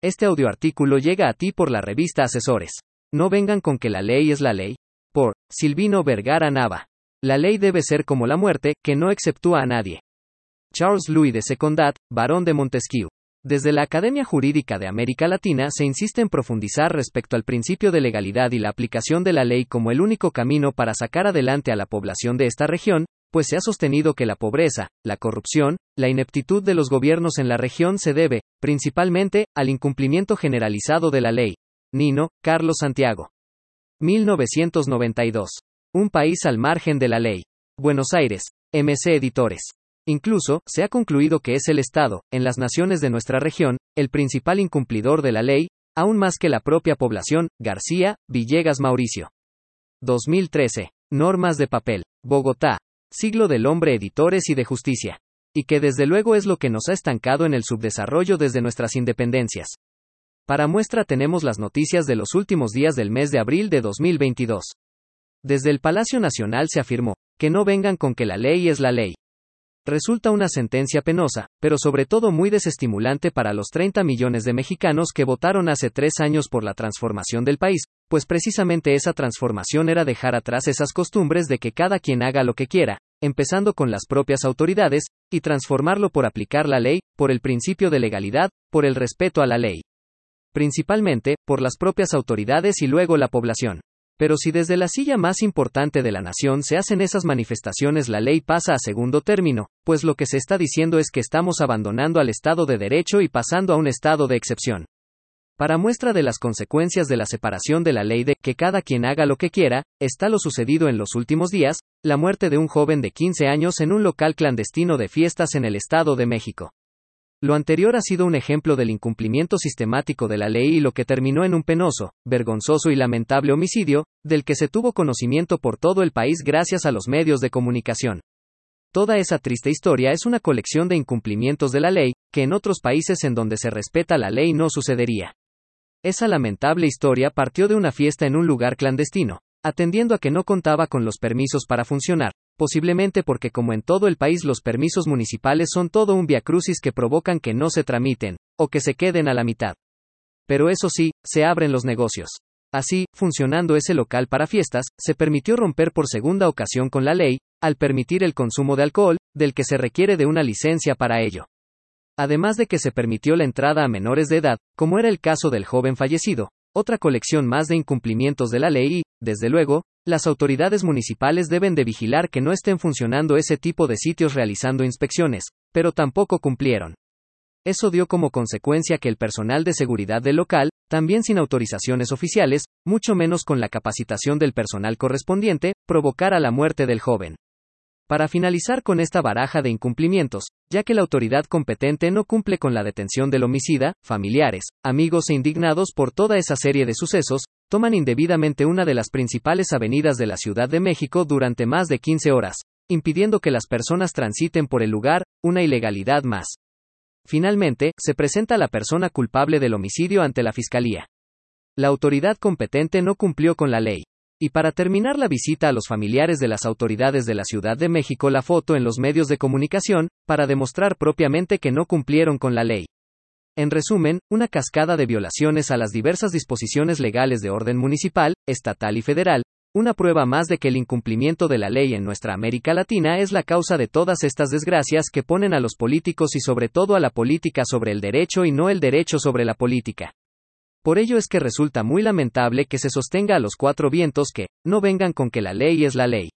Este audioartículo llega a ti por la revista Asesores. No vengan con que la ley es la ley. Por Silvino Vergara Nava. La ley debe ser como la muerte, que no exceptúa a nadie. Charles Louis de Secondat, barón de Montesquieu. Desde la Academia Jurídica de América Latina se insiste en profundizar respecto al principio de legalidad y la aplicación de la ley como el único camino para sacar adelante a la población de esta región, pues se ha sostenido que la pobreza, la corrupción, la ineptitud de los gobiernos en la región se debe, principalmente, al incumplimiento generalizado de la ley. Nino, Carlos Santiago. 1992. Un país al margen de la ley. Buenos Aires, MC Editores. Incluso, se ha concluido que es el Estado, en las naciones de nuestra región, el principal incumplidor de la ley, aún más que la propia población, García, Villegas Mauricio. 2013. Normas de papel. Bogotá, siglo del hombre editores y de justicia. Y que desde luego es lo que nos ha estancado en el subdesarrollo desde nuestras independencias. Para muestra tenemos las noticias de los últimos días del mes de abril de 2022. Desde el Palacio Nacional se afirmó, que no vengan con que la ley es la ley. Resulta una sentencia penosa, pero sobre todo muy desestimulante para los 30 millones de mexicanos que votaron hace tres años por la transformación del país, pues precisamente esa transformación era dejar atrás esas costumbres de que cada quien haga lo que quiera, empezando con las propias autoridades, y transformarlo por aplicar la ley, por el principio de legalidad, por el respeto a la ley. Principalmente, por las propias autoridades y luego la población. Pero si desde la silla más importante de la nación se hacen esas manifestaciones la ley pasa a segundo término, pues lo que se está diciendo es que estamos abandonando al Estado de Derecho y pasando a un estado de excepción. Para muestra de las consecuencias de la separación de la ley de que cada quien haga lo que quiera, está lo sucedido en los últimos días, la muerte de un joven de 15 años en un local clandestino de fiestas en el Estado de México. Lo anterior ha sido un ejemplo del incumplimiento sistemático de la ley y lo que terminó en un penoso, vergonzoso y lamentable homicidio, del que se tuvo conocimiento por todo el país gracias a los medios de comunicación. Toda esa triste historia es una colección de incumplimientos de la ley, que en otros países en donde se respeta la ley no sucedería. Esa lamentable historia partió de una fiesta en un lugar clandestino, atendiendo a que no contaba con los permisos para funcionar, posiblemente porque como en todo el país los permisos municipales son todo un viacrucis que provocan que no se tramiten, o que se queden a la mitad. Pero eso sí, se abren los negocios. Así, funcionando ese local para fiestas, se permitió romper por segunda ocasión con la ley, al permitir el consumo de alcohol, del que se requiere de una licencia para ello además de que se permitió la entrada a menores de edad, como era el caso del joven fallecido, otra colección más de incumplimientos de la ley y, desde luego, las autoridades municipales deben de vigilar que no estén funcionando ese tipo de sitios realizando inspecciones, pero tampoco cumplieron. Eso dio como consecuencia que el personal de seguridad del local, también sin autorizaciones oficiales, mucho menos con la capacitación del personal correspondiente, provocara la muerte del joven. Para finalizar con esta baraja de incumplimientos, ya que la autoridad competente no cumple con la detención del homicida, familiares, amigos e indignados por toda esa serie de sucesos, toman indebidamente una de las principales avenidas de la Ciudad de México durante más de 15 horas, impidiendo que las personas transiten por el lugar, una ilegalidad más. Finalmente, se presenta la persona culpable del homicidio ante la Fiscalía. La autoridad competente no cumplió con la ley. Y para terminar la visita a los familiares de las autoridades de la Ciudad de México la foto en los medios de comunicación, para demostrar propiamente que no cumplieron con la ley. En resumen, una cascada de violaciones a las diversas disposiciones legales de orden municipal, estatal y federal, una prueba más de que el incumplimiento de la ley en nuestra América Latina es la causa de todas estas desgracias que ponen a los políticos y sobre todo a la política sobre el derecho y no el derecho sobre la política. Por ello es que resulta muy lamentable que se sostenga a los cuatro vientos que, no vengan con que la ley es la ley.